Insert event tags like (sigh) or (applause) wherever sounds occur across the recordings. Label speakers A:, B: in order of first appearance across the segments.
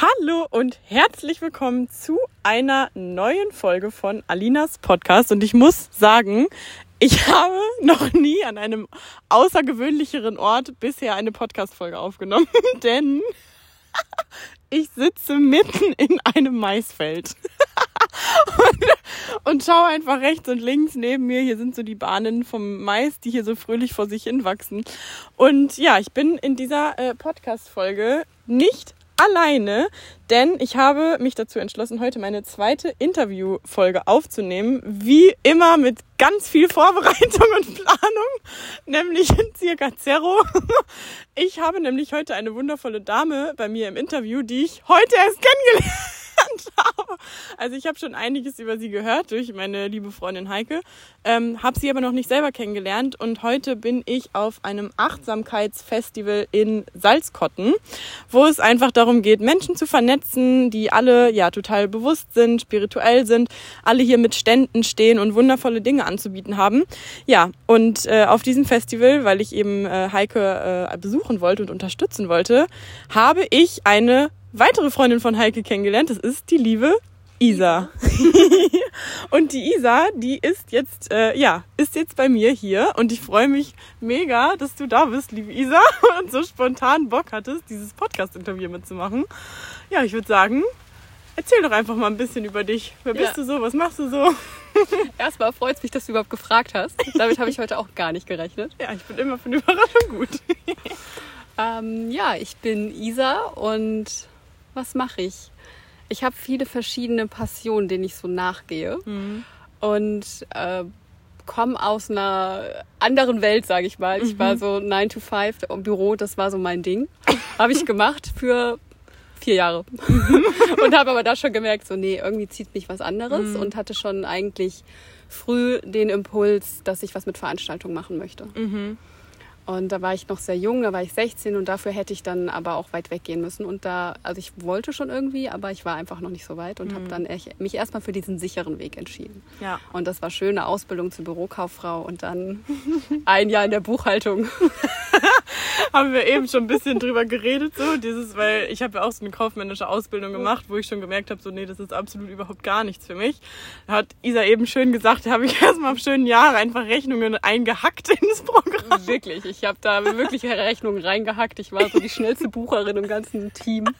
A: Hallo und herzlich willkommen zu einer neuen Folge von Alinas Podcast. Und ich muss sagen, ich (laughs) habe noch nie an einem außergewöhnlicheren Ort bisher eine Podcast-Folge aufgenommen, (laughs) denn (laughs) ich sitze mitten in einem Maisfeld und, und schaue einfach rechts und links neben mir. Hier sind so die Bahnen vom Mais, die hier so fröhlich vor sich hin wachsen. Und ja, ich bin in dieser äh, Podcast-Folge nicht alleine, denn ich habe mich dazu entschlossen, heute meine zweite Interviewfolge aufzunehmen. Wie immer mit ganz viel Vorbereitung und Planung, nämlich in circa Zero. Ich habe nämlich heute eine wundervolle Dame bei mir im Interview, die ich heute erst kennengelernt habe. Also ich habe schon einiges über sie gehört durch meine liebe Freundin Heike, ähm, habe sie aber noch nicht selber kennengelernt und heute bin ich auf einem Achtsamkeitsfestival in Salzkotten, wo es einfach darum geht, Menschen zu vernetzen, die alle ja total bewusst sind, spirituell sind, alle hier mit Ständen stehen und wundervolle Dinge anzubieten haben. Ja, und äh, auf diesem Festival, weil ich eben äh, Heike äh, besuchen wollte und unterstützen wollte, habe ich eine weitere Freundin von Heike kennengelernt. Das ist die liebe Isa. (laughs) und die Isa, die ist jetzt, äh, ja, ist jetzt bei mir hier und ich freue mich mega, dass du da bist, liebe Isa, (laughs) und so spontan Bock hattest, dieses Podcast-Interview mitzumachen. Ja, ich würde sagen, erzähl doch einfach mal ein bisschen über dich. Wer bist ja. du so? Was machst du so? (laughs)
B: Erstmal freut es mich, dass du überhaupt gefragt hast. Damit habe ich heute auch gar nicht gerechnet.
A: Ja, ich bin immer für eine Überraschung gut.
B: ähm, ja, ich bin Isa und was mache ich? Ich habe viele verschiedene Passionen, denen ich so nachgehe. Mhm. Und äh, komme aus einer anderen Welt, sage ich mal. Mhm. Ich war mhm. so 9 to 5 im Büro, das war so mein Ding. habe ich gemacht für vier Jahre. (laughs) und habe aber da schon gemerkt, so nee, irgendwie zieht mich was anderes mhm. und hatte schon eigentlich früh den Impuls, dass ich was mit Veranstaltungen machen möchte. Mhm. Und da war ich noch sehr jung, da war ich 16 und dafür hätte ich dann aber auch weit weggehen müssen. Und da, also ich wollte schon irgendwie, aber ich war einfach noch nicht so weit und mhm. habe dann echt, mich erstmal für diesen sicheren Weg entschieden. Ja. Und das war schöne Ausbildung zur Bürokauffrau und dann (laughs) ein Jahr in der Buchhaltung. (laughs)
A: haben wir eben schon ein bisschen drüber geredet, so dieses, weil ich habe ja auch so eine kaufmännische Ausbildung gemacht, wo ich schon gemerkt habe, so nee, das ist absolut überhaupt gar nichts für mich. Da hat Isa eben schön gesagt, da habe ich (laughs) erstmal auf schönen Jahre einfach Rechnungen eingehackt ins Programm.
B: Wirklich, ich habe da wirklich Rechnungen reingehackt. Ich war so die schnellste Bucherin im ganzen Team. (laughs)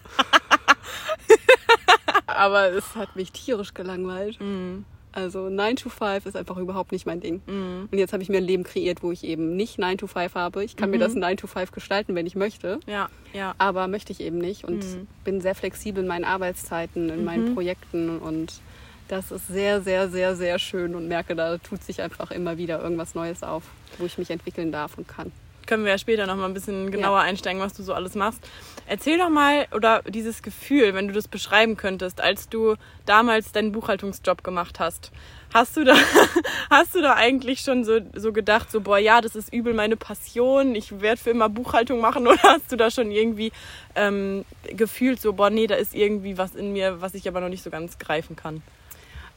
B: Aber es hat mich tierisch gelangweilt. Mhm. Also 9 to 5 ist einfach überhaupt nicht mein Ding. Mhm. Und jetzt habe ich mir ein Leben kreiert, wo ich eben nicht 9 to 5 habe. Ich kann mhm. mir das 9 to 5 gestalten, wenn ich möchte. Ja, ja. Aber möchte ich eben nicht und mhm. bin sehr flexibel in meinen Arbeitszeiten, in meinen mhm. Projekten und das ist sehr, sehr, sehr, sehr schön und merke, da tut sich einfach immer wieder irgendwas Neues auf, wo ich mich entwickeln darf und kann
A: können wir ja später noch mal ein bisschen genauer ja. einsteigen, was du so alles machst. Erzähl doch mal, oder dieses Gefühl, wenn du das beschreiben könntest, als du damals deinen Buchhaltungsjob gemacht hast. Hast du da, (laughs) hast du da eigentlich schon so, so gedacht, so, boah, ja, das ist übel meine Passion, ich werde für immer Buchhaltung machen, (laughs) oder hast du da schon irgendwie ähm, gefühlt, so, boah, nee, da ist irgendwie was in mir, was ich aber noch nicht so ganz greifen kann?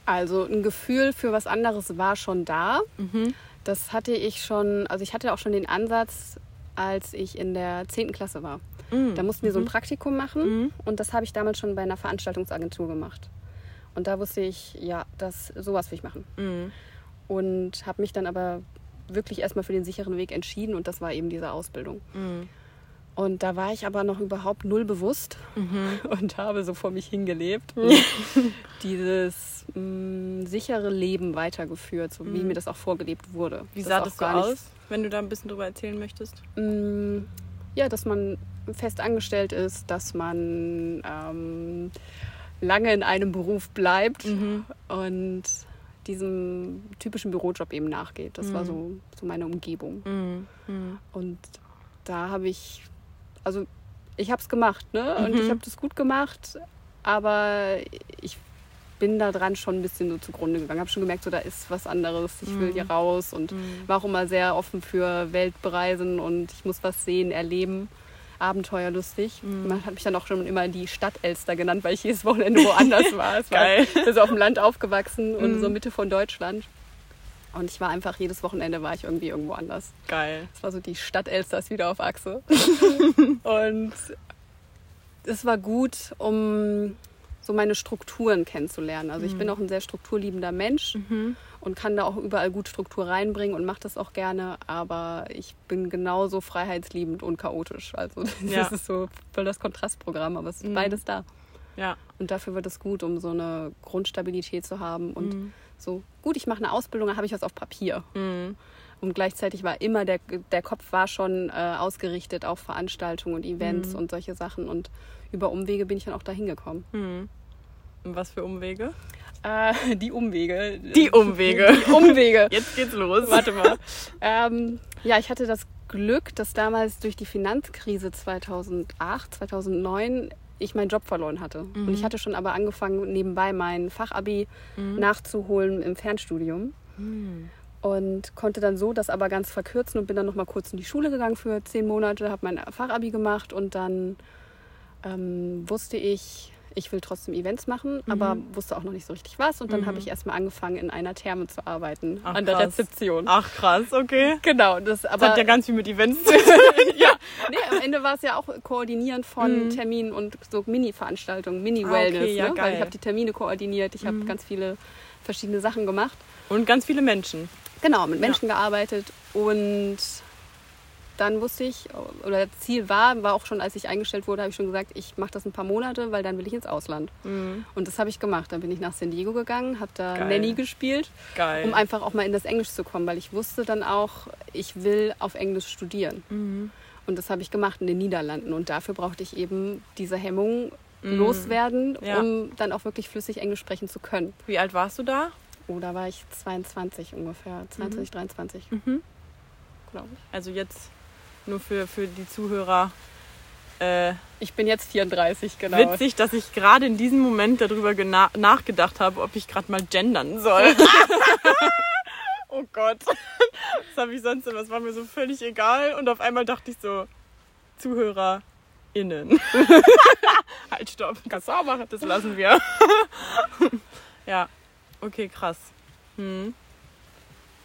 B: Also ein Gefühl für was anderes war schon da. Mhm. Das hatte ich schon, also ich hatte auch schon den Ansatz, als ich in der 10. Klasse war. Mhm. Da mussten wir so ein mhm. Praktikum machen mhm. und das habe ich damals schon bei einer Veranstaltungsagentur gemacht. Und da wusste ich, ja, das sowas will ich machen. Mhm. Und habe mich dann aber wirklich erstmal für den sicheren Weg entschieden und das war eben diese Ausbildung. Und da war ich aber noch überhaupt null bewusst mhm. und habe so vor mich hingelebt. (laughs) dieses mh, mm, sichere Leben weitergeführt, so mhm. wie mir das auch vorgelebt wurde.
A: Wie sah das, das so aus, wenn du da ein bisschen drüber erzählen möchtest? Mh,
B: mm, ja, dass man fest angestellt ist, dass man ähm, lange in einem Beruf bleibt mhm. und diesem typischen Bürojob eben nachgeht. Das war mhm. so, so meine Umgebung. Mhm. Mhm. Und da habe ich also ich habe es gemacht, ne? Und mhm. ich habe das gut gemacht, aber ich bin da dran schon ein bisschen so zugrunde gegangen. Habe schon gemerkt, so da ist was anderes. Ich will hier mhm. raus und mhm. war auch immer sehr offen für Weltbereisen und ich muss was sehen, erleben. Abenteuerlustig. Mhm. Man hat mich dann auch schon immer die Stadt Elster genannt, weil ich jedes Wochenende woanders (laughs) war. Es Geil. war also auf dem Land aufgewachsen und so mhm. Mitte von Deutschland. Und ich war einfach, jedes Wochenende war ich irgendwie irgendwo anders.
A: Geil.
B: Es war so die Stadt Elsters wieder auf Achse. (laughs) und es war gut, um so meine Strukturen kennenzulernen. Also ich bin auch ein sehr strukturliebender Mensch und kann da auch überall gut Struktur reinbringen und mache das auch gerne, aber ich bin genauso freiheitsliebend und chaotisch. Also (laughs) das
A: Ja.
B: ist so voll das Kontrastprogramm, aber es ist beides da.
A: Ja.
B: Und dafür wird es gut, um so eine Grundstabilität zu haben und
A: Mhm.
B: So, gut, ich mache eine Ausbildung, dann habe ich was auf Papier.
A: Mhm.
B: Und gleichzeitig war immer der, der Kopf war schon äh, ausgerichtet auf Veranstaltungen und Events
A: Mhm.
B: und solche Sachen. Und über Umwege bin ich dann auch dahin gekommen.
A: Mhm. Und was für Umwege?
B: Äh, die Umwege.
A: Die Umwege.
B: Die Umwege. (laughs)
A: Jetzt geht's los.
B: Warte mal. ähm, ja, ich hatte das Glück, dass damals durch die Finanzkrise 2008, 2009 ich meinen Job verloren hatte. Und ich hatte schon aber angefangen, nebenbei mein Fachabi nachzuholen im Fernstudium. Und konnte dann so das aber ganz verkürzen und bin dann noch mal kurz in die Schule gegangen für zehn Monate, habe mein Fachabi gemacht und dann ähm, wusste ich, ich will trotzdem Events machen, aber wusste auch noch nicht so richtig was. Und dann habe ich erstmal angefangen, in einer Therme zu arbeiten,
A: Ach,
B: an der
A: krass.
B: Rezeption.
A: Ach krass, okay.
B: Genau, das
A: Das
B: aber
A: hat ja ganz viel mit Events (laughs) zu tun.
B: ja, nee, am Ende war es ja auch Koordinieren von Terminen und so Mini-Veranstaltungen, Mini-Wellness.
A: Ah, okay, ja,
B: ne? Weil ich habe die Termine koordiniert, ich habe ganz viele verschiedene Sachen gemacht.
A: Und ganz viele Menschen.
B: Genau, mit Menschen gearbeitet und dann wusste ich, oder das Ziel war, war auch schon, als ich eingestellt wurde, habe ich schon gesagt, ich mache das ein paar Monate, weil dann will ich ins Ausland. Und das habe ich gemacht. Dann bin ich nach San Diego gegangen, habe da
A: Geil.
B: Nanny gespielt,
A: Geil.
B: um einfach auch mal in das Englisch zu kommen, weil ich wusste dann auch, ich will auf Englisch studieren.
A: Mhm.
B: Und das habe ich gemacht in den Niederlanden. Und dafür brauchte ich eben diese Hemmung loswerden,
A: Mhm. Ja.
B: um dann auch wirklich flüssig Englisch sprechen zu können.
A: Wie alt warst du da?
B: Oh, da war ich 22 ungefähr, 22, 23,
A: Mhm.
B: glaube ich.
A: Also jetzt nur für, für die Zuhörer. Äh,
B: Ich bin jetzt 34, genau.
A: Witzig, dass ich gerade in diesem Moment darüber nachgedacht habe, ob ich gerade mal gendern soll. (laughs) oh Gott. Das habe ich sonst immer. Das war mir so völlig egal. Und auf einmal dachte ich so, ZuhörerInnen. (laughs) halt, stopp. Kannst du auch machen. Das lassen wir. (laughs) ja. Okay, krass. Hm.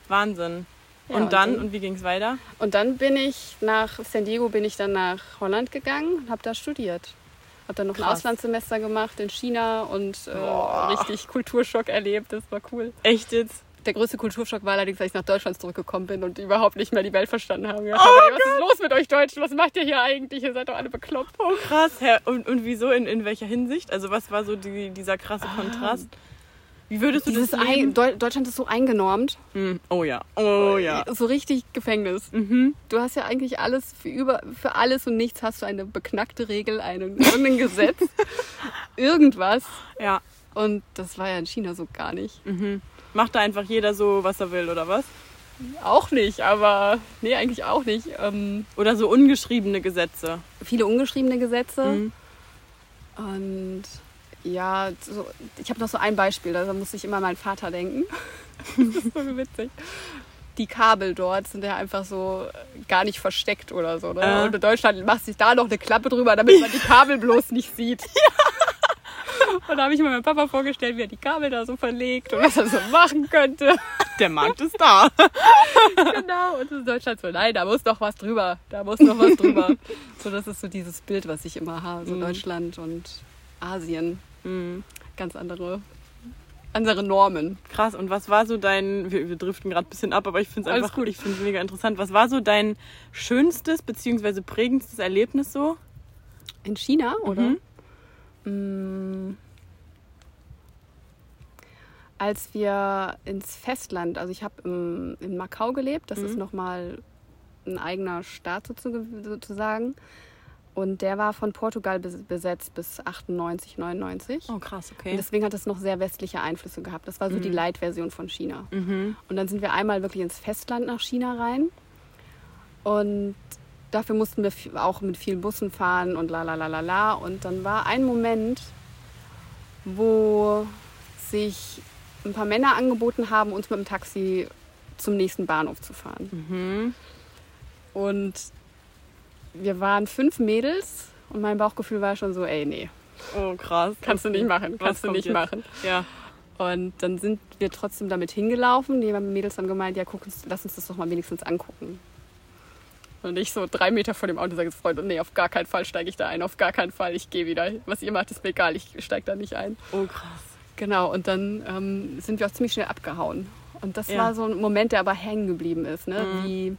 A: Wahnsinn.
B: Ja,
A: und
B: und
A: dann, und wie ging es weiter?
B: Und dann bin ich nach San Diego, bin ich dann nach Holland gegangen und habe da studiert. Habe dann noch ein
A: Krass.
B: Auslandssemester gemacht in China und äh, richtig Kulturschock erlebt. Das war cool.
A: Echt jetzt?
B: Der größte Kulturschock war allerdings, als ich nach Deutschland zurückgekommen bin und überhaupt nicht mehr die Welt verstanden habe.
A: Oh
B: was ist los mit euch Deutschen? Was macht ihr hier eigentlich? Ihr seid doch alle bekloppt.
A: Oh krass. Hä, Und, und wieso? In, in welcher Hinsicht? Also was war so die, dieser krasse Kontrast? Wie würdest du
B: Dieses
A: das
B: ein? Deu Deutschland ist so eingenormt.
A: Hm, Oh ja. Oh ja.
B: So richtig Gefängnis.
A: Mhm.
B: Du hast ja eigentlich alles für, über, für alles und nichts hast du eine beknackte Regel, einen, irgendein (laughs) Gesetz, irgendwas.
A: Ja.
B: Und das war ja in China so gar nicht.
A: Mhm. Macht da einfach jeder so, was er will, oder was?
B: Auch nicht, aber nee, eigentlich auch nicht. Ähm,
A: Oder so ungeschriebene Gesetze.
B: viele ungeschriebene Gesetze.
A: Mhm.
B: Und ja, so, ich habe noch so ein Beispiel, da muss ich immer an meinen Vater denken. (laughs) das ist so witzig. Die Kabel dort sind ja einfach so gar nicht versteckt oder so. Ne?
A: Äh.
B: Und in Deutschland macht sich da noch eine Klappe drüber, damit man die Kabel bloß nicht sieht. (laughs) Und da habe ich mir meinem Papa vorgestellt, wie er die Kabel da so verlegt und was er so machen könnte.
A: Der Markt ist da. (laughs)
B: genau. Und in Deutschland so, nein, da muss noch was drüber. Da muss noch was drüber. so, das ist so dieses Bild, was ich immer habe. So
A: Mhm.
B: Deutschland und Asien.
A: Mhm.
B: Ganz andere, andere Normen.
A: Krass. Und was war so dein, wir, wir driften gerade ein bisschen ab, aber ich finde es
B: Alles
A: einfach,
B: gut.
A: ich finde es mega interessant. Was war so dein schönstes bzw. prägendstes Erlebnis so?
B: In China, oder?
A: Mhm.
B: Mm. Als wir ins Festland, also ich habe in Macau gelebt, das ist
A: Mhm.
B: nochmal ein eigener Staat sozu- sozusagen. Und der war von Portugal bes- besetzt bis 98, 99.
A: Oh krass,
B: Und
A: okay.
B: deswegen hat es noch sehr westliche Einflüsse gehabt. Das war so die Light-Version von China.
A: Mhm.
B: Und dann sind wir einmal wirklich ins Festland nach China rein. Und dafür mussten wir auch mit vielen Bussen fahren und la la la la la. Und dann war ein Moment, wo sich ein paar Männer angeboten haben, uns mit dem Taxi zum nächsten Bahnhof zu fahren.
A: Mhm.
B: Und wir waren fünf Mädels und mein Bauchgefühl war schon so, ey, nee,
A: Oh krass.
B: kannst du nicht machen, kannst du nicht
A: jetzt?
B: machen.
A: Ja.
B: Und dann sind wir trotzdem damit hingelaufen. Die Mädels haben gemeint, ja, guck uns, lass uns das doch mal wenigstens angucken. Und ich so drei Meter vor dem Auto sage, Freund, nee, auf gar keinen Fall steige ich da ein, auf gar keinen Fall, ich gehe wieder. Was ihr macht, ist mir egal, ich steige da nicht ein.
A: Oh, krass.
B: Genau, und dann ähm, sind wir auch ziemlich schnell abgehauen. Und das
A: Ja.
B: war so ein Moment, der aber hängen geblieben ist, ne?
A: Mhm.
B: wie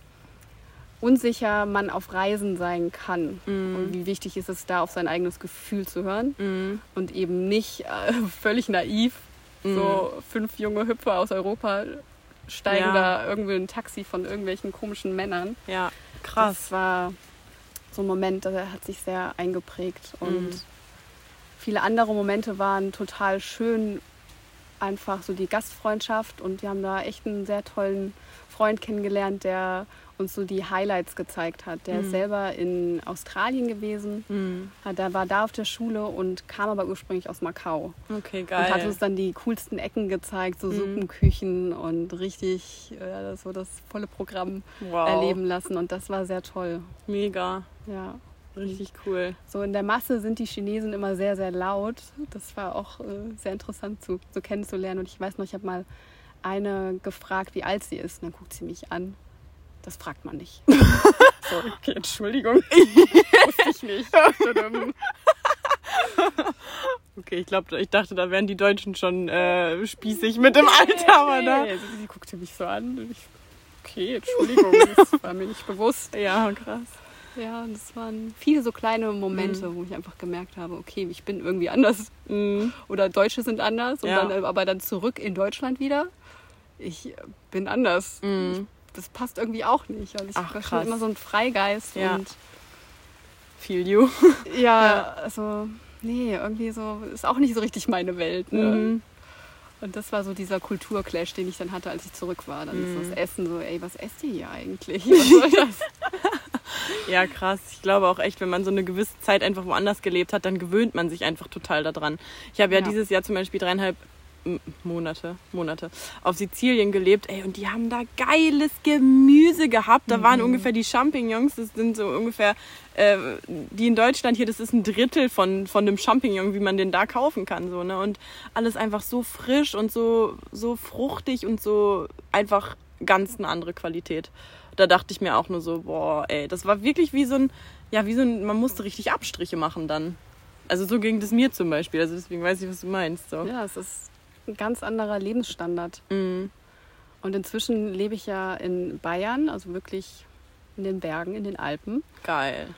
B: unsicher man auf Reisen sein kann
A: Mhm.
B: und wie wichtig ist es da, auf sein eigenes Gefühl zu hören
A: Mhm.
B: und eben nicht äh, (laughs) völlig naiv, so fünf junge Hüpfer aus Europa steigen
A: Ja.
B: da irgendwie in ein Taxi von irgendwelchen komischen Männern.
A: Ja, krass.
B: Das war so ein Moment, der hat sich sehr eingeprägt. Und
A: Mhm.
B: viele andere Momente waren total schön. Einfach so die Gastfreundschaft. Und wir haben da echt einen sehr tollen Freund kennengelernt, der uns so die Highlights gezeigt hat. Der
A: Mhm.
B: ist selber in Australien gewesen.
A: Mhm.
B: Hat- Der war da auf der Schule und kam aber ursprünglich aus Macau.
A: Okay,
B: Und hat
A: geil.
B: uns dann die coolsten Ecken gezeigt, so
A: Mhm.
B: Suppenküchen und richtig äh, so das volle Programm
A: wow.
B: erleben lassen. Und das war sehr toll.
A: Mega.
B: Ja.
A: Richtig cool.
B: So in der Masse sind die Chinesen immer sehr, sehr laut. Das war auch äh, sehr interessant zu, zu kennenzulernen. Und ich weiß noch, ich habe mal eine gefragt, wie alt sie ist. Und dann guckt sie mich an. Das fragt man nicht. (laughs) so, okay, Entschuldigung. (laughs) Wusste ich nicht. (laughs)
A: Okay, ich glaube, ich dachte, da wären die Deutschen schon äh, spießig mit dem Alter, aber da.
B: Sie, guckte mich so an. Ich, okay, Entschuldigung, das war mir nicht bewusst.
A: Ja, krass.
B: Ja, es waren viele so kleine Momente, wo ich einfach gemerkt habe, okay, ich bin irgendwie anders.
A: Mhm.
B: oder Deutsche sind anders und
A: Ja.
B: dann, äh, aber dann zurück in Deutschland wieder. Ich bin anders.
A: Mhm.
B: Das passt irgendwie auch nicht. Also ich
A: Ach,
B: war schon immer so ein Freigeist
A: Ja.
B: und
A: Feel you. (laughs)
B: ja, also nee, irgendwie so ist auch nicht so richtig meine Welt. Ne?
A: Mhm.
B: Und das war so dieser Kulturclash, den ich dann hatte, als ich zurück war. Dann ist
A: Mhm.
B: das Essen so, ey, was esst ihr hier eigentlich? (laughs) Was soll das?
A: Ja, krass. Ich glaube auch echt, wenn man so eine gewisse Zeit einfach woanders gelebt hat, dann gewöhnt man sich einfach total daran. Ich habe ja,
B: Ja.
A: dieses Jahr zum Beispiel dreieinhalb Monate, Monate auf Sizilien gelebt, ey, und die haben da geiles Gemüse gehabt. Da waren ungefähr die Champignons, das sind so ungefähr, äh, die in Deutschland hier, das ist ein Drittel von, von dem Champignon, wie man den da kaufen kann, so, ne? Und alles einfach so frisch und so, so fruchtig und so einfach ganz eine andere Qualität. Da dachte ich mir auch nur so, boah, ey, das war wirklich wie so ein, ja, wie so ein, man musste richtig Abstriche machen dann. Also so ging das mir zum Beispiel. Also deswegen weiß ich, was du meinst. So.
B: ja, es ist ein ganz anderer Lebensstandard.
A: Mhm.
B: Und inzwischen lebe ich ja in Bayern, also wirklich in den Bergen, in den Alpen.
A: Geil.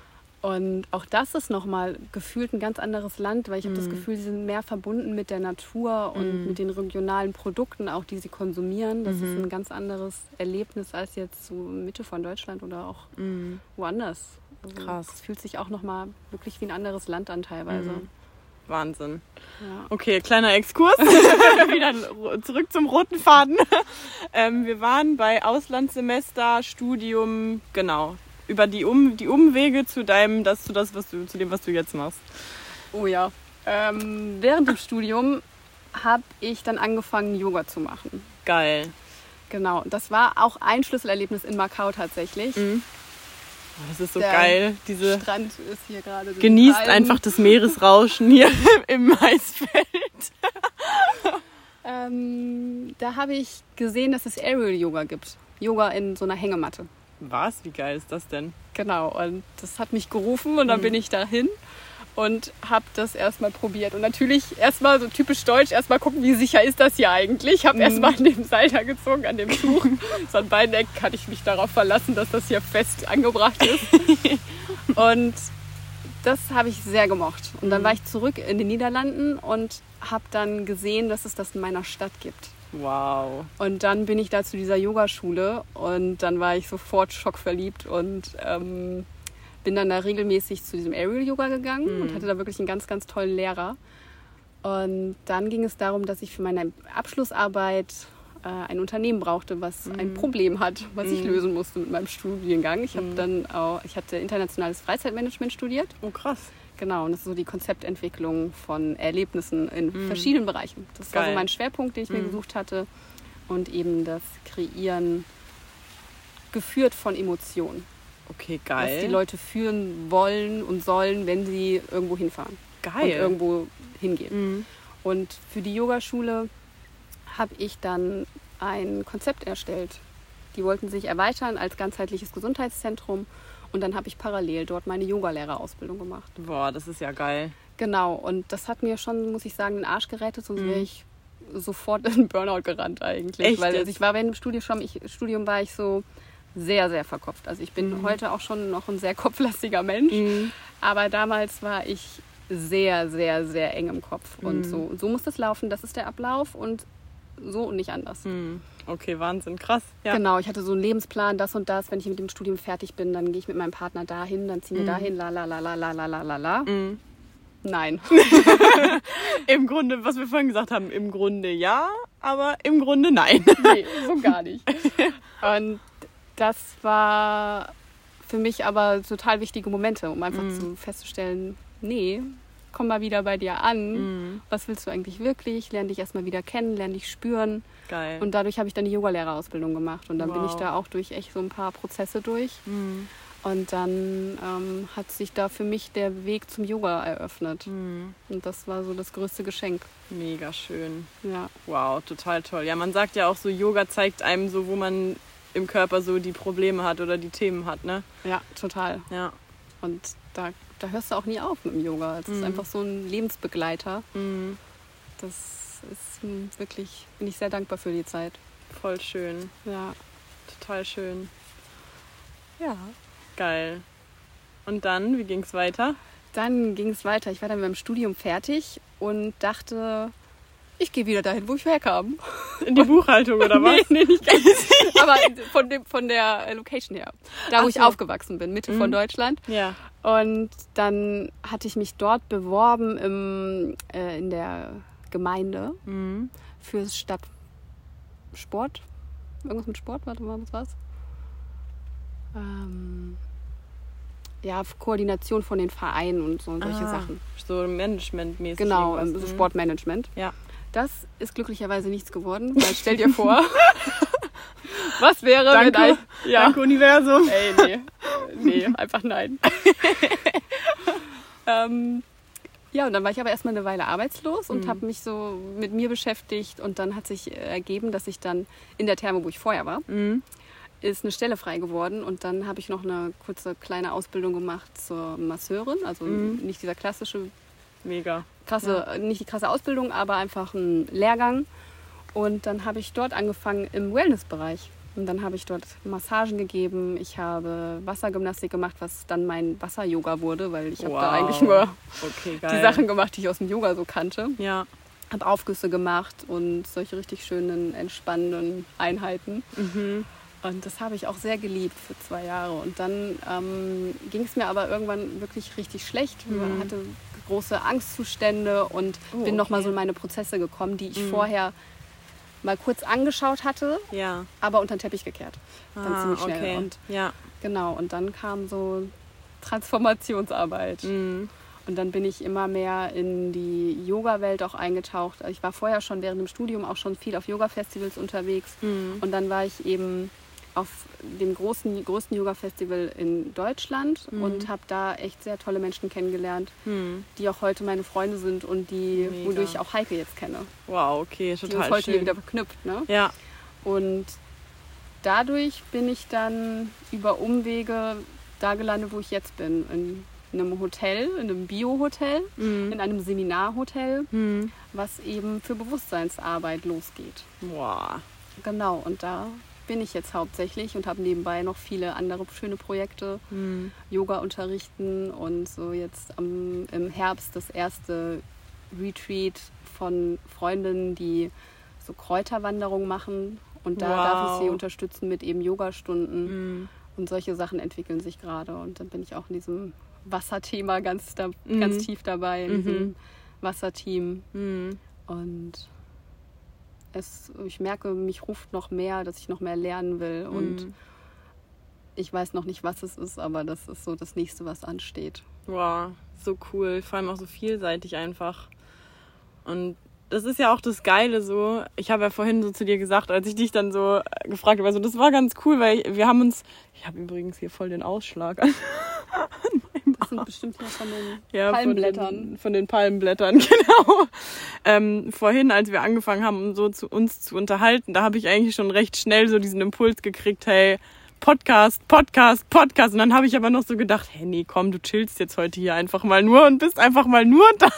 B: Und auch das ist nochmal gefühlt ein ganz anderes Land, weil ich habe das
A: Mhm.
B: Gefühl, sie sind mehr verbunden mit der Natur und
A: Mhm.
B: mit den regionalen Produkten, auch die sie konsumieren. Das
A: Mhm.
B: ist ein ganz anderes Erlebnis als jetzt so Mitte von Deutschland oder auch
A: Mhm.
B: woanders. Also
A: Krass.
B: Es fühlt sich auch nochmal wirklich wie ein anderes Land an teilweise.
A: Wahnsinn.
B: Ja.
A: Okay, kleiner Exkurs. (laughs) Wieder zurück zum roten Faden. Ähm, wir waren bei Auslandssemester, Studium, genau. Über die, um, die Umwege zu deinem, das zu das, was du, zu dem, was du jetzt machst.
B: Oh ja. Ähm, während dem Studium habe ich dann angefangen, Yoga zu machen.
A: Geil.
B: Genau. Das war auch ein Schlüsselerlebnis in Macau tatsächlich.
A: Mhm. Oh, das ist so
B: Der
A: geil. Diese
B: Strand ist hier gerade. so
A: genießt
B: Alpen.
A: einfach das Meeresrauschen hier (laughs) im Maisfeld.
B: Ähm, da habe ich gesehen, dass es Aerial Yoga gibt. Yoga in so einer Hängematte.
A: Was? Wie geil ist das denn?
B: Genau. Und das hat mich gerufen und dann
A: Mhm.
B: bin ich dahin und habe das erstmal probiert. Und natürlich erstmal so typisch deutsch, erstmal gucken, wie sicher ist das hier eigentlich. Ich habe
A: Mhm.
B: erstmal an dem Seil da gezogen, an dem Tuch. so an beiden Ecken kann ich mich darauf verlassen, dass das hier fest angebracht ist. (laughs) und das habe ich sehr gemocht. Und dann
A: Mhm.
B: war ich zurück in den Niederlanden und habe dann gesehen, dass es das in meiner Stadt gibt.
A: Wow.
B: Und dann bin ich da zu dieser Yogaschule und dann war ich sofort schockverliebt und ähm, bin dann da regelmäßig zu diesem Aerial Yoga gegangen
A: Mhm.
B: und hatte da wirklich einen ganz, ganz tollen Lehrer. Und dann ging es darum, dass ich für meine Abschlussarbeit äh, ein Unternehmen brauchte, was ein Problem hat, was ich
A: Mhm.
B: lösen musste mit meinem Studiengang. Ich habe
A: Mhm.
B: dann auch, ich hatte internationales Freizeitmanagement studiert.
A: Oh, krass.
B: Genau, und das ist so die Konzeptentwicklung von Erlebnissen in
A: Mhm.
B: verschiedenen Bereichen. Das war
A: Geil.
B: so mein Schwerpunkt, den ich mir
A: Mhm.
B: gesucht hatte. Und eben das Kreieren geführt von Emotionen.
A: Okay,
B: Was
A: geil.
B: die Leute führen wollen und sollen, wenn sie irgendwo hinfahren und
A: geil.
B: irgendwo hingehen.
A: Mhm.
B: Und für die Yogaschule habe ich dann ein Konzept erstellt Die wollten sich erweitern als ganzheitliches Gesundheitszentrum. Und dann habe ich parallel dort meine Yogalehrerausbildung gemacht.
A: Boah, das ist ja geil.
B: Genau, und das hat mir schon, muss ich sagen, den Arsch gerettet, sonst wäre ich sofort in Burnout gerannt eigentlich.
A: Echt
B: Weil also ich war während dem Studium, schon, ich, Studium war ich so sehr, sehr verkopft. Also ich bin heute auch schon noch ein sehr kopflastiger Mensch. Aber damals war ich sehr, sehr, sehr eng im Kopf. Und so, so muss das laufen, das ist der Ablauf und so und nicht anders.
A: Hm. Okay, Wahnsinn, krass. Ja.
B: Genau, ich hatte so einen Lebensplan, das und das. Wenn ich mit dem Studium fertig bin, dann gehe ich mit meinem Partner dahin, dann ziehen wir dahin, la la la la la la la la la. Nein. (laughs)
A: Im Grunde, was wir vorhin gesagt haben, im Grunde ja, aber im Grunde nein.
B: nee, so gar nicht. (laughs) Und das war für mich aber total wichtige Momente, um einfach zu festzustellen, nee, komm mal wieder bei dir an. Was willst du eigentlich wirklich? Lern dich erstmal wieder kennen, lern dich spüren.
A: Geil.
B: Und dadurch habe ich dann die Yogalehrerausbildung gemacht. Und dann bin ich
A: Wow.
B: da auch durch echt so ein paar Prozesse durch. Und dann ähm, hat sich da für mich der Weg zum Yoga eröffnet. Und das war so das größte Geschenk.
A: Mega schön.
B: Ja.
A: Wow, total toll. Ja, man sagt ja auch so, Yoga zeigt einem so, wo man im Körper so die Probleme hat oder die Themen hat, ne?
B: Ja, total.
A: Ja.
B: Und da, da hörst du auch nie auf mit dem Yoga. Es ist einfach so ein Lebensbegleiter.
A: Mhm.
B: Das ist wirklich, bin ich sehr dankbar für die Zeit.
A: Voll schön.
B: Ja.
A: Total schön. Ja. Geil. Und dann, wie ging's weiter?
B: Dann ging es weiter. Ich war dann mit meinem Studium fertig und dachte, ich gehe wieder dahin, wo ich herkam.
A: In die Buchhaltung oder (laughs) was?
B: Nee, nee, nicht ganz. Aber von, dem, von der äh, Location her. Da, wo
A: Ach
B: ich
A: so. Mhm.
B: aufgewachsen bin, Mitte von Deutschland.
A: Ja.
B: Und dann hatte ich mich dort beworben im, äh, in der Gemeinde
A: Mhm.
B: für Stadtsport. Irgendwas mit Sport, warte mal, was war's? Ähm, ja, Koordination von den Vereinen und so und solche
A: Ah,
B: Sachen.
A: So managementmäßig.
B: Genau, ähm, so
A: Mhm.
B: Sportmanagement.
A: Ja.
B: Das ist glücklicherweise nichts geworden, weil stell dir vor, (laughs) was wäre,
A: Danke.
B: wenn ein, ja,
A: Danke, Universum.
B: ey, nee, nee, einfach nein. (laughs) ähm, ja, und dann war ich aber erstmal eine Weile arbeitslos
A: Mhm.
B: und habe mich so mit mir beschäftigt und dann hat sich äh, ergeben, dass ich dann in der Therme, wo ich vorher war,
A: Mhm.
B: ist eine Stelle frei geworden und dann habe ich noch eine kurze kleine Ausbildung gemacht zur Masseurin, also
A: Mhm.
B: nicht dieser klassische
A: Mega.
B: krasse, nicht die krasse Ausbildung, aber einfach ein Lehrgang. Und dann habe ich dort angefangen im Wellnessbereich. Und dann habe ich dort Massagen gegeben. Ich habe Wassergymnastik gemacht, was dann mein Wasser-Yoga wurde, weil ich habe da
A: Wow.
B: eigentlich nur
A: Okay,
B: die Sachen gemacht, die ich aus dem Yoga so kannte.
A: Ja.
B: Habe Aufgüsse gemacht und solche richtig schönen, entspannenden Einheiten.
A: Mhm.
B: Und das habe ich auch sehr geliebt für zwei Jahre. Und dann ähm, ging es mir aber irgendwann wirklich richtig schlecht. Ich hatte große Angstzustände und
A: Oh,
B: bin nochmal
A: okay.
B: so in meine Prozesse gekommen, die ich vorher mal kurz angeschaut hatte,
A: Ja.
B: aber unter den Teppich gekehrt. Dann
A: Ah,
B: ziemlich schnell.
A: okay.
B: Und
A: ja.
B: genau, und dann kam so Transformationsarbeit.
A: Mhm.
B: Und dann bin ich immer mehr in die Yoga-Welt auch eingetaucht. Ich war vorher schon während dem Studium auch schon viel auf Yoga-Festivals unterwegs.
A: Mhm.
B: Und dann war ich eben auf dem großen, größten Yoga-Festival in Deutschland und habe da echt sehr tolle Menschen kennengelernt,
A: Mhm.
B: die auch heute meine Freunde sind und die,
A: Mega.
B: wodurch ich auch Heike jetzt kenne.
A: Wow, okay,
B: Die uns
A: total
B: heute
A: schön.
B: wieder verknüpft. Ne?
A: Ja.
B: Und dadurch bin ich dann über Umwege da gelandet, wo ich jetzt bin. In einem Hotel, in einem Bio-Hotel,
A: Mhm.
B: in einem Seminarhotel,
A: Mhm.
B: was eben für Bewusstseinsarbeit losgeht.
A: Boah.
B: Genau, und da bin ich jetzt hauptsächlich und habe nebenbei noch viele andere schöne Projekte.
A: Mhm.
B: Yoga unterrichten und so jetzt am, im Herbst das erste Retreat von Freundinnen, die so Kräuterwanderung machen. Und da darf ich sie
A: Wow.
B: unterstützen mit eben Yogastunden.
A: Mhm.
B: Und solche Sachen entwickeln sich gerade. Und dann bin ich auch in diesem Wasserthema ganz, da,
A: Mhm.
B: ganz tief dabei, in
A: Mhm.
B: diesem Wasserteam.
A: Mhm.
B: Und es, ich merke, mich ruft noch mehr, dass ich noch mehr lernen will. Und
A: Mhm.
B: ich weiß noch nicht, was es ist, aber das ist so das nächste, was ansteht.
A: Wow, so cool. Vor allem auch so vielseitig einfach. Und das ist ja auch das Geile so. Ich habe ja vorhin so zu dir gesagt, als ich dich dann so gefragt habe, also das war ganz cool, weil wir haben uns, ich habe übrigens hier voll den Ausschlag an, (laughs) an
B: sind bestimmt hier von den (laughs)
A: Ja,
B: Palmblättern.
A: Von den, von den Palmblättern, (laughs) genau. Ähm, vorhin, als wir angefangen haben, so zu uns zu unterhalten, da habe ich eigentlich schon recht schnell so diesen Impuls gekriegt, hey, Podcast, Podcast, Podcast. Und dann habe ich aber noch so gedacht, hey, nee, komm, du chillst jetzt heute hier einfach mal nur und bist einfach mal nur da.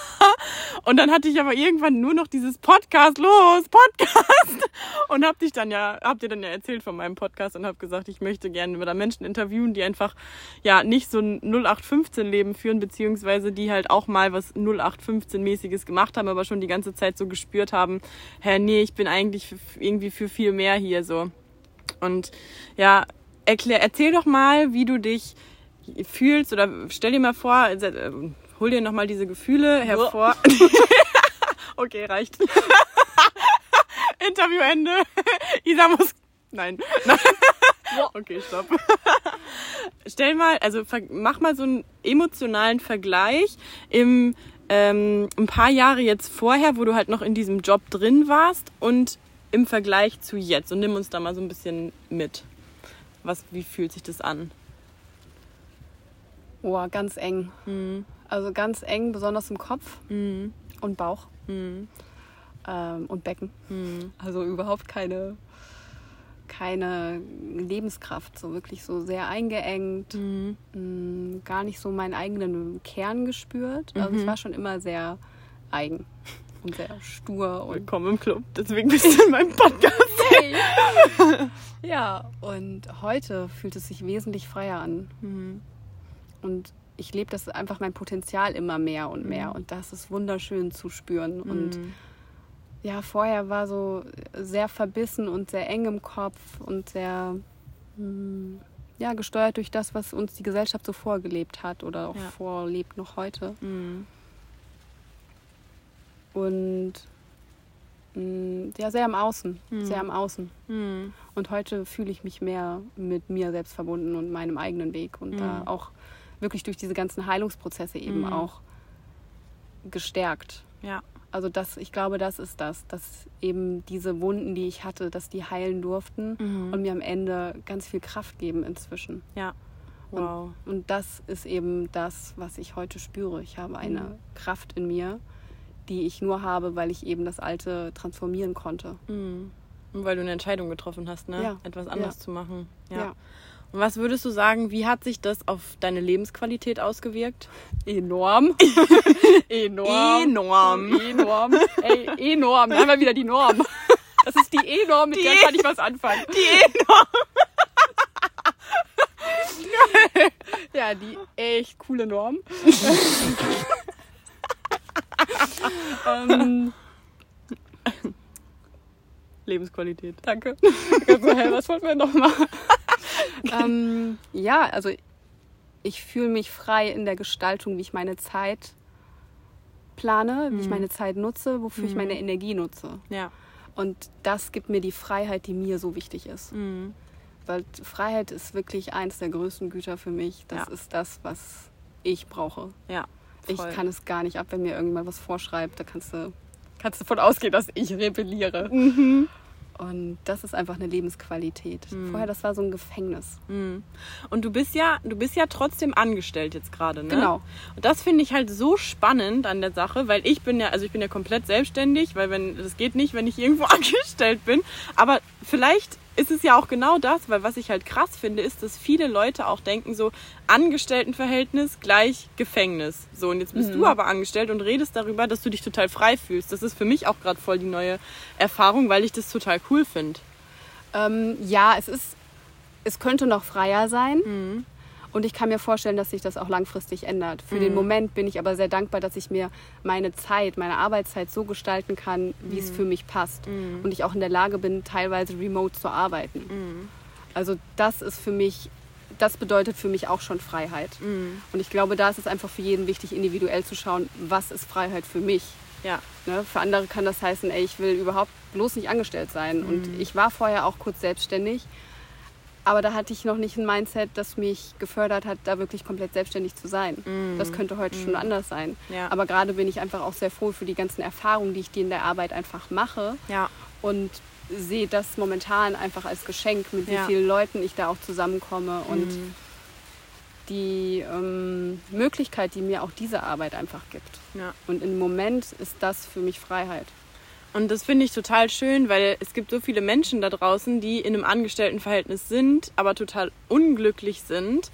A: Und dann hatte ich aber irgendwann nur noch dieses Podcast, los, Podcast. Und hab dich dann ja, hab dir dann ja erzählt von meinem Podcast und hab gesagt, ich möchte gerne da Menschen interviewen, die einfach, ja, nicht so ein 0815 Leben führen, beziehungsweise die halt auch mal was 0815 mäßiges gemacht haben, aber schon die ganze Zeit so gespürt haben, hä, nee, ich bin eigentlich irgendwie für viel mehr hier so. Und ja, erklär, erzähl doch mal, wie du dich fühlst oder stell dir mal vor, äh, hol dir noch mal diese Gefühle hervor. (laughs) okay, reicht. (laughs) Interviewende. (laughs) Isa muss. Nein. okay, stopp. Stell mal, also mach mal so einen emotionalen Vergleich im ähm, ein paar Jahre jetzt vorher, wo du halt noch in diesem Job drin warst und im Vergleich zu jetzt. Und nimm uns da mal so ein bisschen mit. Was, wie fühlt sich das an?
B: Boah, ganz eng.
A: Mhm.
B: Also ganz eng, besonders im Kopf
A: Mhm.
B: und Bauch
A: Mhm.
B: ähm, und Becken.
A: Mhm.
B: Also überhaupt keine, keine Lebenskraft, so wirklich so sehr eingeengt,
A: Mhm.
B: mh, gar nicht so meinen eigenen Kern gespürt. Also ich war schon immer sehr eigen und sehr stur und
A: Willkommen im Club. Deswegen bist (laughs) du in meinem Podcast. (laughs)
B: Ja, und heute fühlt es sich wesentlich freier an.
A: Mhm.
B: Und ich lebe das einfach mein Potenzial immer mehr und mehr. Und das ist wunderschön zu spüren. Und
A: Mhm.
B: ja, vorher war so sehr verbissen und sehr eng im Kopf und sehr mm, ja, gesteuert durch das, was uns die Gesellschaft so vorgelebt hat oder auch
A: Ja.
B: vorlebt noch heute.
A: Mhm.
B: Und ja, sehr am Außen,
A: Mhm.
B: sehr am Außen.
A: Mhm.
B: Und heute fühle ich mich mehr mit mir selbst verbunden und meinem eigenen Weg und da
A: Mhm.
B: auch wirklich durch diese ganzen Heilungsprozesse eben
A: Mhm.
B: auch gestärkt.
A: Ja.
B: Also das, ich glaube, das ist das, dass eben diese Wunden, die ich hatte, dass die heilen durften
A: Mhm.
B: und mir am Ende ganz viel Kraft geben inzwischen.
A: Ja.
B: Und,
A: Wow.
B: und das ist eben das, was ich heute spüre. Ich habe eine
A: Mhm.
B: Kraft in mir, die ich nur habe, weil ich eben das Alte transformieren konnte.
A: Mhm. Und weil du eine Entscheidung getroffen hast, ne?
B: Ja.
A: Etwas anderes
B: Ja.
A: zu machen. Ja.
B: Ja.
A: Und was würdest du sagen, wie hat sich das auf deine Lebensqualität ausgewirkt?
B: Enorm. (laughs) enorm.
A: Enorm.
B: Enorm. Ey, enorm. Da haben wir wieder die Norm. Das ist die E-Norm, mit
A: Die
B: der kann ich was anfangen. (laughs)
A: Die enorm. (laughs)
B: Ja, die echt coole Norm. Ähm,
A: Lebensqualität.
B: danke. Also, hey, was wollten wir noch mal? ähm, ja, also ich fühle mich frei in der Gestaltung, wie ich meine Zeit plane, wie ich meine Zeit nutze, wofür ich meine Energie nutze.
A: Ja.
B: Und das gibt mir die Freiheit, die mir so wichtig ist.
A: Mhm.
B: Weil Freiheit ist wirklich eins der größten Güter für mich. Das
A: Ja.
B: ist das, was ich brauche.
A: Ja.
B: Ich
A: voll.
B: kann es gar nicht ab, wenn mir irgendjemand was vorschreibt. Da kannst du, kannst du davon ausgehen, dass ich rebelliere.
A: Mhm.
B: Und das ist einfach eine Lebensqualität. Vorher, das war so ein Gefängnis.
A: Mhm. Und du bist ja, du bist ja trotzdem angestellt jetzt gerade, ne?
B: Genau.
A: Und das finde ich halt so spannend an der Sache, weil ich bin ja, also ich bin ja komplett selbstständig, weil wenn, das geht nicht, wenn ich irgendwo (laughs) angestellt bin. Aber vielleicht ist es ja auch genau das, weil was ich halt krass finde, ist, dass viele Leute auch denken so, Angestelltenverhältnis gleich Gefängnis. So, und jetzt bist
B: Mhm.
A: du aber angestellt und redest darüber, dass du dich total frei fühlst. Das ist für mich auch gerade voll die neue Erfahrung, weil ich das total cool finde.
B: Ähm, ja, es ist, es könnte noch freier sein. Und ich kann mir vorstellen, dass sich das auch langfristig ändert. Für den Moment bin ich aber sehr dankbar, dass ich mir meine Zeit, meine Arbeitszeit so gestalten kann, wie es für mich passt. Und ich auch in der Lage bin, teilweise remote zu arbeiten. Also das ist für mich, das bedeutet für mich auch schon Freiheit. Und ich glaube, da ist es einfach für jeden wichtig, individuell zu schauen, was ist Freiheit für mich.
A: Ja.
B: Ne? Für andere kann das heißen, ey, ich will überhaupt bloß nicht angestellt sein. Und ich war vorher auch kurz selbstständig. Aber da hatte ich noch nicht ein Mindset, das mich gefördert hat, da wirklich komplett selbstständig zu sein. Das könnte heute schon anders sein.
A: Ja.
B: Aber gerade bin ich einfach auch sehr froh für die ganzen Erfahrungen, die ich die in der Arbeit einfach mache.
A: Ja.
B: Und sehe das momentan einfach als Geschenk, mit wie
A: Ja.
B: vielen Leuten ich da auch zusammenkomme. Und die ähm, Möglichkeit, die mir auch diese Arbeit einfach gibt. Und im Moment ist das für mich Freiheit.
A: Und das finde ich total schön, weil es gibt so viele Menschen da draußen, die in einem Angestelltenverhältnis sind, aber total unglücklich sind.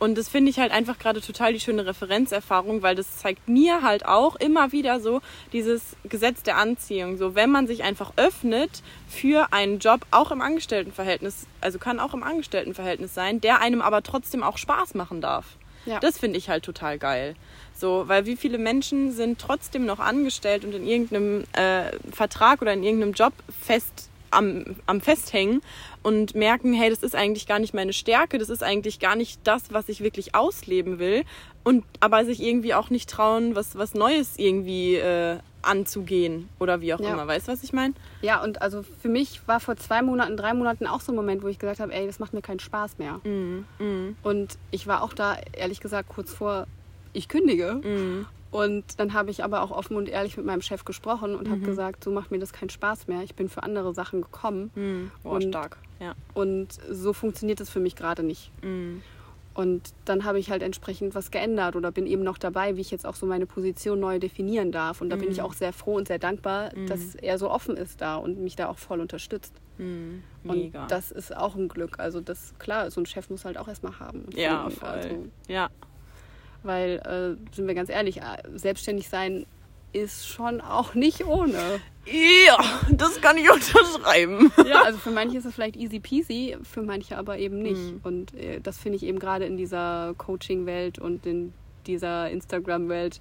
A: Und das finde ich halt einfach gerade total die schöne Referenzerfahrung, weil das zeigt mir halt auch immer wieder so dieses Gesetz der Anziehung. So, wenn man sich einfach öffnet für einen Job, auch im Angestelltenverhältnis, also kann auch im Angestelltenverhältnis sein, der einem aber trotzdem auch Spaß machen darf.
B: Ja.
A: Das finde ich halt total geil. So, weil wie viele Menschen sind trotzdem noch angestellt und in irgendeinem äh, Vertrag oder in irgendeinem Job fest am, am Festhängen und merken, hey, das ist eigentlich gar nicht meine Stärke, das ist eigentlich gar nicht das, was ich wirklich ausleben will und aber sich irgendwie auch nicht trauen, was, was Neues irgendwie äh, anzugehen oder wie auch
B: Ja.
A: immer. Weißt du, was ich meine?
B: Ja, und also für mich war vor zwei Monaten, drei Monaten auch so ein Moment, wo ich gesagt habe, ey, das macht mir keinen Spaß mehr. Und ich war auch da, ehrlich gesagt, kurz vor, ich kündige. Und dann habe ich aber auch offen und ehrlich mit meinem Chef gesprochen und habe gesagt, so macht mir das keinen Spaß mehr. Ich bin für andere Sachen gekommen.
A: Oh,
B: Und-
A: stark. Ja.
B: Und so funktioniert es für mich gerade nicht. Und dann habe ich halt entsprechend was geändert oder bin eben noch dabei, wie ich jetzt auch so meine Position neu definieren darf. Und da bin ich auch sehr froh und sehr dankbar, dass er so offen ist da und mich da auch voll unterstützt.
A: Mega.
B: Und das ist auch ein Glück. Also das, klar, so ein Chef muss halt auch erstmal haben.
A: ja,
B: finden.
A: voll.
B: Also,
A: ja.
B: Weil, äh, sind wir ganz ehrlich, äh, selbstständig sein ist schon auch nicht ohne.
A: Ja, das kann ich unterschreiben.
B: Ja, also für manche ist es vielleicht easy peasy, für manche aber eben nicht.
A: Mhm.
B: Und äh, das finde ich eben gerade in dieser Coaching-Welt und in dieser Instagram-Welt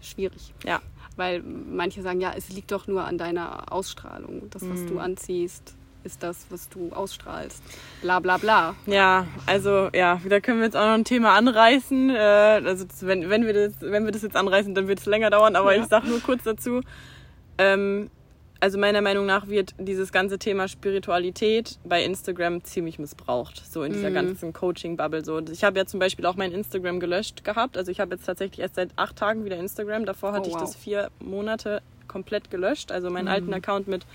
B: schwierig.
A: Ja.
B: Weil manche sagen, ja, es liegt doch nur an deiner Ausstrahlung. Das, was
A: Mhm.
B: du anziehst, ist das, was du ausstrahlst. Bla bla bla.
A: Ja, also ja, da können wir jetzt auch noch ein Thema anreißen. Äh, also wenn, wenn, wir das, wenn wir das jetzt anreißen, dann wird es länger dauern, aber
B: Ja.
A: ich sage nur kurz dazu. Ähm, also meiner Meinung nach wird dieses ganze Thema Spiritualität bei Instagram ziemlich missbraucht, so in dieser
B: Mhm.
A: ganzen Coaching-Bubble. So. Ich habe ja zum Beispiel auch mein Instagram gelöscht gehabt. Also ich habe jetzt tatsächlich erst seit acht Tagen wieder Instagram. Davor hatte
B: Oh,
A: ich
B: wow.
A: das vier Monate komplett gelöscht. Also meinen
B: Mhm.
A: alten Account mit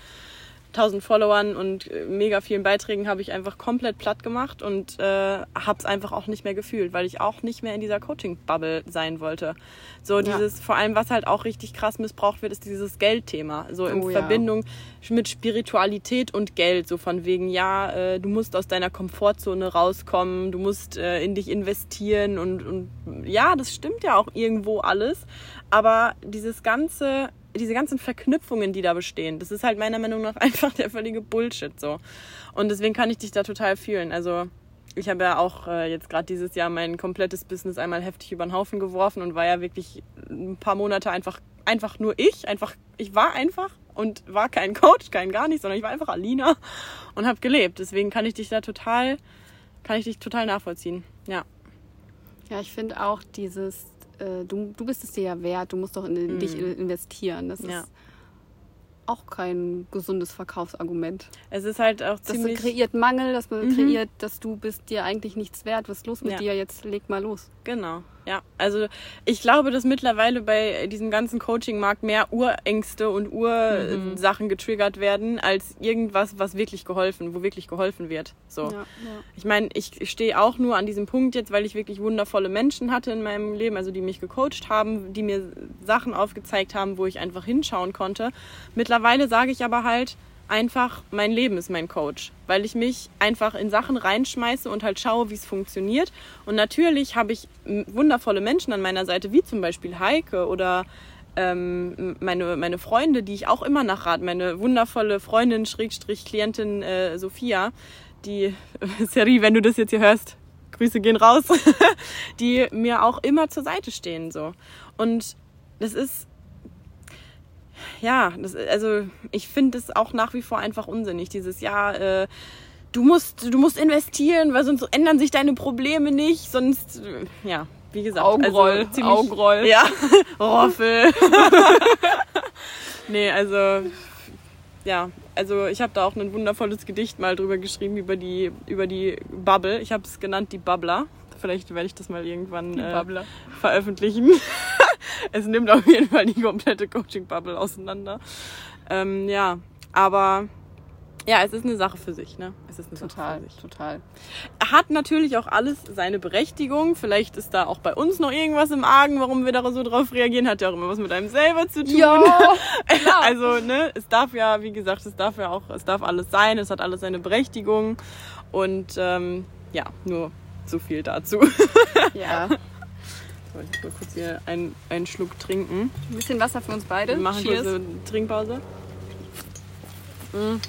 A: 1000 Followern und äh, mega vielen Beiträgen habe ich einfach komplett platt gemacht und äh, habe es einfach auch nicht mehr gefühlt, weil ich auch nicht mehr in dieser Coaching-Bubble sein wollte. So
B: Ja.
A: dieses, vor allem was halt auch richtig krass missbraucht wird, ist dieses Geldthema. So in
B: Oh ja.
A: Verbindung mit Spiritualität und Geld. So von wegen, ja, äh, du musst aus deiner Komfortzone rauskommen, du musst äh, in dich investieren und, und ja, das stimmt ja auch irgendwo alles. Aber dieses ganze diese ganzen Verknüpfungen, die da bestehen, das ist halt meiner Meinung nach (laughs) einfach der völlige Bullshit so. Und deswegen kann ich dich da total fühlen. Also ich habe ja auch äh, jetzt gerade dieses Jahr mein komplettes Business einmal heftig über den Haufen geworfen und war ja wirklich ein paar Monate einfach einfach nur ich, einfach ich war einfach und war kein Coach, kein gar nicht, sondern ich war einfach Alina und habe gelebt. Deswegen kann ich dich da total kann ich dich total nachvollziehen. Ja.
B: Ja, ich finde auch dieses, äh, du, du bist es dir ja wert, du musst doch in, in dich investieren. Das
A: Mhm. Ja.
B: ist auch kein gesundes Verkaufsargument.
A: Es ist halt auch
B: Das
A: ziemlich
B: kreiert Mangel, das kreiert, dass du bist dir eigentlich nichts wert. Was ist los mit
A: Ja.
B: dir? Jetzt leg mal los.
A: Genau, ja. Also ich glaube, dass mittlerweile bei diesem ganzen Coaching-Markt mehr Urängste und Ursachen getriggert werden, als irgendwas, was wirklich geholfen, wo wirklich geholfen wird. So.
B: Ja, ja.
A: Ich meine, ich stehe auch nur an diesem Punkt jetzt, weil ich wirklich wundervolle Menschen hatte in meinem Leben, also die mich gecoacht haben, die mir Sachen aufgezeigt haben, wo ich einfach hinschauen konnte. Mittlerweile sage ich aber halt einfach, mein Leben ist mein Coach, weil ich mich einfach in Sachen reinschmeiße und halt schaue, wie es funktioniert. Und natürlich habe ich wundervolle Menschen an meiner Seite, wie zum Beispiel Heike oder ähm, meine, meine Freunde, die ich auch immer nachrate, meine wundervolle Freundin, Schrägstrich, Klientin äh, Sophia, die, (laughs) Seri, wenn du das jetzt hier hörst, Grüße gehen raus, (laughs) die mir auch immer zur Seite stehen, so. Und das ist, ja, das, also ich finde es auch nach wie vor einfach unsinnig, dieses Jahr, äh, du musst, du musst investieren, weil sonst ändern sich deine Probleme nicht, sonst, äh, ja, wie gesagt.
B: Augenroll,
A: also ziemlich,
B: Augenroll.
A: Ja, (laughs) Roffel. (laughs) nee, also, ja, also ich habe da auch ein wundervolles Gedicht mal drüber geschrieben, über die, über die Bubble. Ich habe es genannt, die Bubbler. Vielleicht werde ich das mal irgendwann äh, veröffentlichen. (laughs) es nimmt auf jeden Fall die komplette Coaching-Bubble auseinander. Ähm, ja, aber Ja, es ist eine Sache für sich, ne? Es ist eine
B: Total,
A: Sache für sich.
B: total.
A: Hat natürlich auch alles seine Berechtigung. Vielleicht ist da auch bei uns noch irgendwas im Argen, warum wir da so drauf reagieren. Hat ja auch immer was mit einem selber zu tun. (laughs)
B: klar.
A: also, ne, es darf ja, wie gesagt, es darf ja auch, es darf alles sein, es hat alles seine Berechtigung. Und ähm, ja, nur so viel dazu. (laughs)
B: Ja.
A: So, ich mal kurz hier einen, einen Schluck trinken.
B: Ein bisschen Wasser für uns beide.
A: Wir machen
B: Cheers.
A: kurz eine Trinkpause. Mm.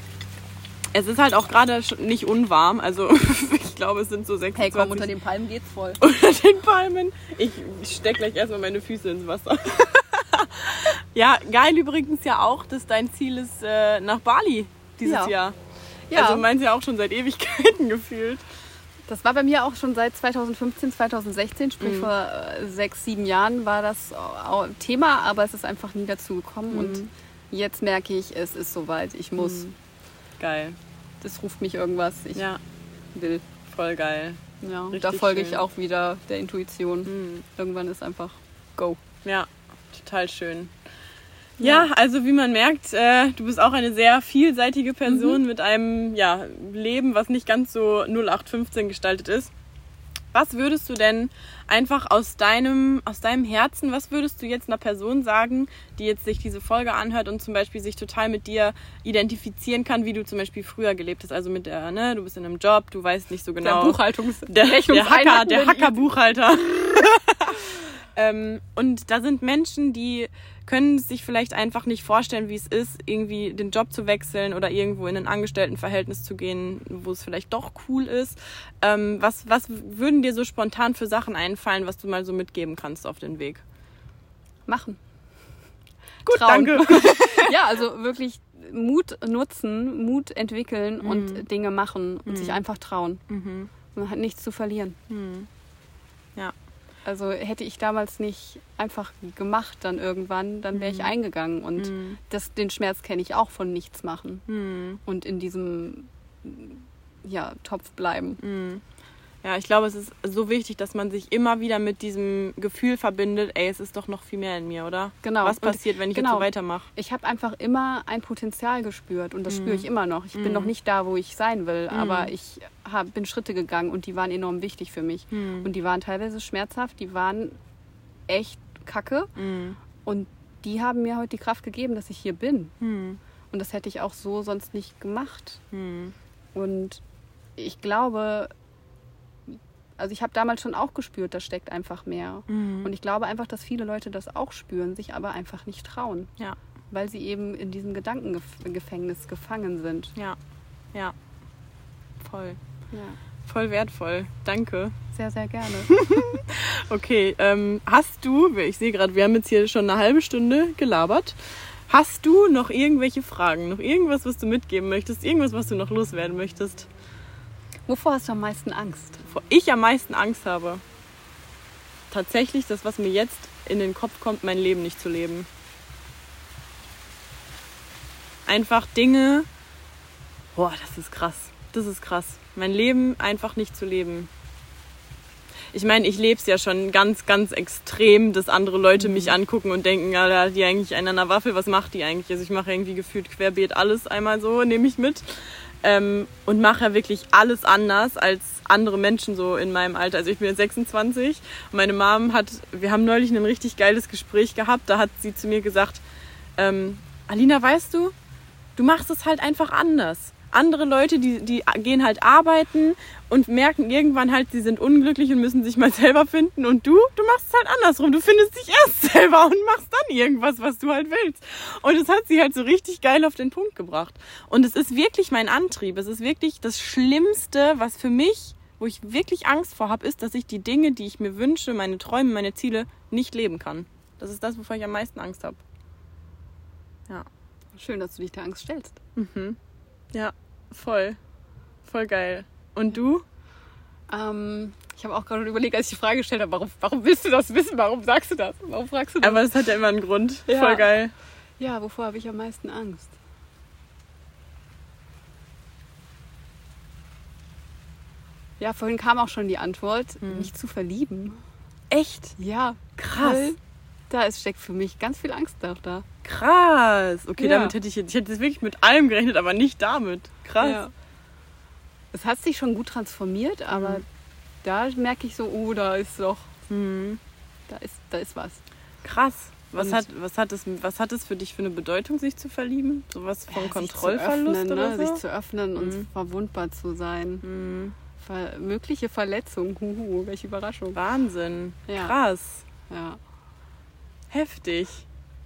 A: Es ist halt auch gerade nicht unwarm, also (laughs) ich glaube, es sind so 26
B: Hey, komm, unter den Palmen geht's voll. (laughs)
A: unter den Palmen. Ich steck gleich erstmal meine Füße ins Wasser. (laughs) ja, geil übrigens ja auch, dass dein Ziel ist äh, nach Bali dieses
B: Ja.
A: Jahr.
B: Ja.
A: Also meins ja auch schon seit Ewigkeiten gefühlt.
B: Das war bei mir auch schon seit 2015, 2016, sprich
A: Mhm.
B: vor äh, sechs, sieben Jahren war das Thema, aber es ist einfach nie dazu gekommen.
A: Mhm.
B: Und jetzt merke ich, es ist soweit. Ich muss.
A: Mhm. Geil.
B: Das ruft mich irgendwas. Ich
A: Ja,
B: will.
A: voll geil.
B: Ja,
A: Richtig
B: da folge ich
A: schön.
B: auch wieder der Intuition.
A: Mhm.
B: Irgendwann ist einfach Go.
A: Ja, total schön. Ja, also wie man merkt, äh, du bist auch eine sehr vielseitige Person mit einem ja, Leben, was nicht ganz so 0815 gestaltet ist. Was würdest du denn einfach aus deinem, aus deinem Herzen, was würdest du jetzt einer Person sagen, die jetzt sich diese Folge anhört und zum Beispiel sich total mit dir identifizieren kann, wie du zum Beispiel früher gelebt hast? Also mit der, ne, du bist in einem Job, du weißt nicht so genau.
B: Der Buchhaltungs
A: Der, der Hacker, der Hacker-Buchhalter. (laughs) ähm, und da sind Menschen, die können sich vielleicht einfach nicht vorstellen, wie es ist, irgendwie den Job zu wechseln oder irgendwo in ein Angestelltenverhältnis zu gehen, wo es vielleicht doch cool ist. Ähm, was, was würden dir so spontan für Sachen einfallen, was du mal so mitgeben kannst auf den Weg?
B: machen.
A: Gut,
B: Trauen.
A: danke. (laughs)
B: ja, also wirklich Mut nutzen, Mut entwickeln
A: Mhm.
B: und Dinge machen und sich einfach trauen. Man hat nichts zu verlieren.
A: Ja.
B: Also hätte ich damals nicht einfach gemacht dann irgendwann, dann wäre ich eingegangen. Und das, den Schmerz kenne ich auch von nichts machen. Und in diesem ja, Topf bleiben.
A: Ja, ich glaube, es ist so wichtig, dass man sich immer wieder mit diesem Gefühl verbindet, ey, es ist doch noch viel mehr in mir, oder?
B: Genau.
A: Was
B: Und
A: passiert, wenn ich jetzt
B: genau.
A: so weitermache?
B: Ich habe einfach immer ein Potenzial gespürt und das spüre ich immer noch. Ich bin noch nicht da, wo ich sein will, aber ich hab, bin Schritte gegangen und die waren enorm wichtig für mich. Und die waren teilweise schmerzhaft, die waren echt kacke und die haben mir heute die Kraft gegeben, dass ich hier bin. Und das hätte ich auch so sonst nicht gemacht. Und ich glaube, also ich habe damals schon auch gespürt, da steckt einfach mehr. Und ich glaube einfach, dass viele Leute das auch spüren, sich aber einfach nicht trauen,
A: Ja,
B: weil sie eben in diesem Gedankengefängnis gefangen sind.
A: ja, ja. Voll.
B: Ja,
A: Voll wertvoll. Danke.
B: sehr, sehr gerne. (laughs)
A: Okay, ähm, hast du, ich sehe gerade, wir haben jetzt hier schon eine halbe Stunde gelabert. Hast du noch irgendwelche Fragen? Noch irgendwas, was du mitgeben möchtest? Irgendwas, was du noch loswerden möchtest?
B: Wovor hast du am meisten Angst?
A: Wovor ich am meisten Angst habe? Tatsächlich das, was mir jetzt in den Kopf kommt, mein Leben nicht zu leben. Einfach Dinge. Boah, das ist krass. Das ist krass. Mein Leben einfach nicht zu leben. Ich meine, ich lebe es ja schon ganz, ganz extrem, dass andere Leute mich angucken und denken, ja, da hat die eigentlich einen an der Waffel, was macht die eigentlich? Also ich mache irgendwie gefühlt querbeet alles einmal so, nehme ich mit. Ähm, und mache wirklich alles anders als andere Menschen so in meinem Alter. Also ich bin jetzt 26 und meine Mom hat, wir haben neulich ein richtig geiles Gespräch gehabt, da hat sie zu mir gesagt, ähm, Alina, weißt du, du machst es halt einfach anders. Andere Leute, die, die gehen halt arbeiten und merken irgendwann halt, sie sind unglücklich und müssen sich mal selber finden. Und du, du machst es halt andersrum. Du findest dich erst (laughs) selber und machst dann irgendwas, was du halt willst. Und das hat sie halt so richtig geil auf den Punkt gebracht. Und es ist wirklich mein Antrieb. Es ist wirklich das Schlimmste, was für mich, wo ich wirklich Angst vor habe, ist, dass ich die Dinge, die ich mir wünsche, meine Träume, meine Ziele, nicht leben kann. Das ist das, wovor ich am meisten Angst habe. Ja.
B: Schön, dass du dich der Angst stellst.
A: Ja, voll. Voll geil. Und du?
B: Ähm, ich habe auch gerade überlegt, als ich die Frage gestellt habe, warum, warum willst du das wissen? Warum sagst du das? Warum fragst du das?
A: Aber es hat ja immer einen Grund.
B: Ja.
A: Voll geil.
B: ja, wovor habe ich am meisten Angst? Ja, vorhin kam auch schon die Antwort, mich zu verlieben.
A: Echt?
B: Ja,
A: Krass.
B: voll. Da ist, steckt für mich ganz viel Angst auch da.
A: Krass. Okay,
B: Ja.
A: damit hätte ich jetzt, ich hätte jetzt wirklich mit allem gerechnet, aber nicht damit. Krass.
B: Ja. Es hat sich schon gut transformiert, aber da merke ich so, oh, da ist doch,
A: Mhm.
B: da ist, da ist was.
A: Krass. Was
B: Und-
A: hat, was, hat es, was hat es für dich für eine Bedeutung, sich zu verlieben? Sowas vom
B: Ja, sich zu
A: Kontrollverlust
B: öffnen,
A: oder
B: ne?
A: so?
B: Sich zu öffnen und
A: Mhm.
B: verwundbar zu sein.
A: Mhm.
B: Ver mögliche Verletzung, huhu, welche Überraschung.
A: Wahnsinn.
B: Ja.
A: Krass.
B: Ja.
A: Heftig.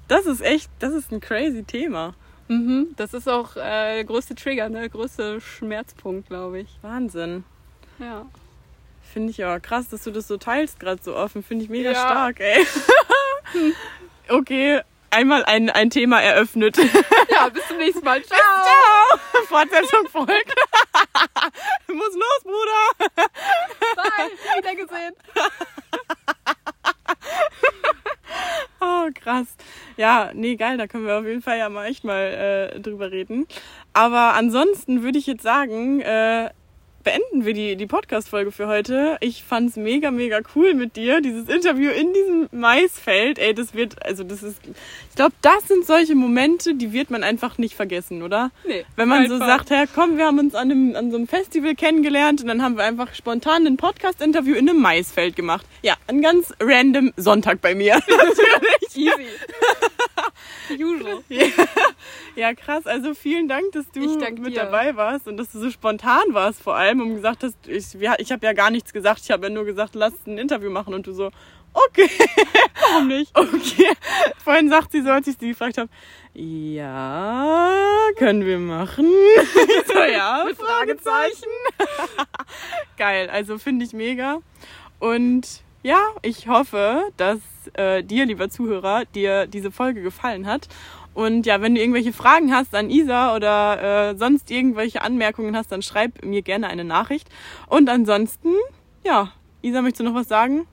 A: Das ist echt, das ist ein crazy Thema.
B: Mhm, das ist auch äh, der größte Trigger, ne? der größte Schmerzpunkt, glaube ich.
A: Wahnsinn.
B: Ja.
A: Finde ich aber krass, dass du das so teilst, gerade so offen. Finde ich mega
B: Ja.
A: stark, ey. (laughs) okay, einmal ein, ein Thema eröffnet. (laughs)
B: ja, bis zum nächsten Mal. (laughs) Ciao.
A: Ciao! Fortsetzung folgt. Muss los, Bruder!
B: Bye. Wieder gesehen.
A: Oh, krass. Ja, nee, geil, da können wir auf jeden Fall ja mal echt mal äh, drüber reden. Aber ansonsten würde ich jetzt sagen, äh, beenden wir die, die Podcast-Folge für heute. Ich fand's mega, mega cool mit dir. Dieses Interview in diesem Maisfeld, ey, das wird, also das ist, ich glaube, das sind solche Momente, die wird man einfach nicht vergessen, oder?
B: Nee,
A: Wenn man so
B: einfach.
A: sagt, ja, komm, wir haben uns an, einem, an so einem Festival kennengelernt und dann haben wir einfach spontan ein Podcast-Interview in einem Maisfeld gemacht. Ja, ein ganz random Sonntag bei mir. (laughs) Natürlich.
B: Easy. (laughs) Usual.
A: Ja. ja, krass. Also vielen Dank, dass du mit
B: dir.
A: dabei warst und dass du so spontan warst vor allem und gesagt hast, ich, ich habe ja gar nichts gesagt. Ich habe ja nur gesagt, lass ein Interview machen und du so, okay. (laughs)
B: Warum nicht?
A: Okay. Vorhin sagt sie so, als ich sie gefragt habe, ja, können wir machen. (laughs) So, ja, Fragezeichen. (laughs) Geil, also finde ich mega. Und ja, ich hoffe, dass äh, dir, lieber Zuhörer, dir diese Folge gefallen hat. Und ja, wenn du irgendwelche Fragen hast an Isa oder äh, sonst irgendwelche Anmerkungen hast, dann schreib mir gerne eine Nachricht. Und ansonsten, ja, Isa, möchtest du noch was sagen?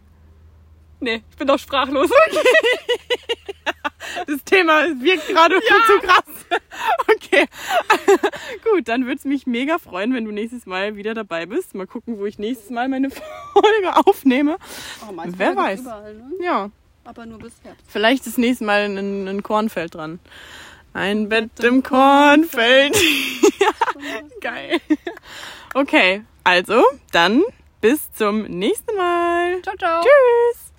B: Nee, ich bin doch sprachlos. (laughs)
A: Das Thema wirkt gerade viel zu krass. (laughs) Okay. (laughs) Gut, dann würde es mich mega freuen, wenn du nächstes Mal wieder dabei bist. Mal gucken, wo ich nächstes Mal meine Folge aufnehme.
B: Oh,
A: Wer weiß.
B: Überall, ne?
A: Ja,
B: Aber nur bis Herbst.
A: vielleicht das nächste Mal ein, ein Kornfeld dran. Ein Bett im Kornfeld. (laughs) geil. Okay, also dann bis zum nächsten Mal.
B: Ciao, ciao.
A: Tschüss.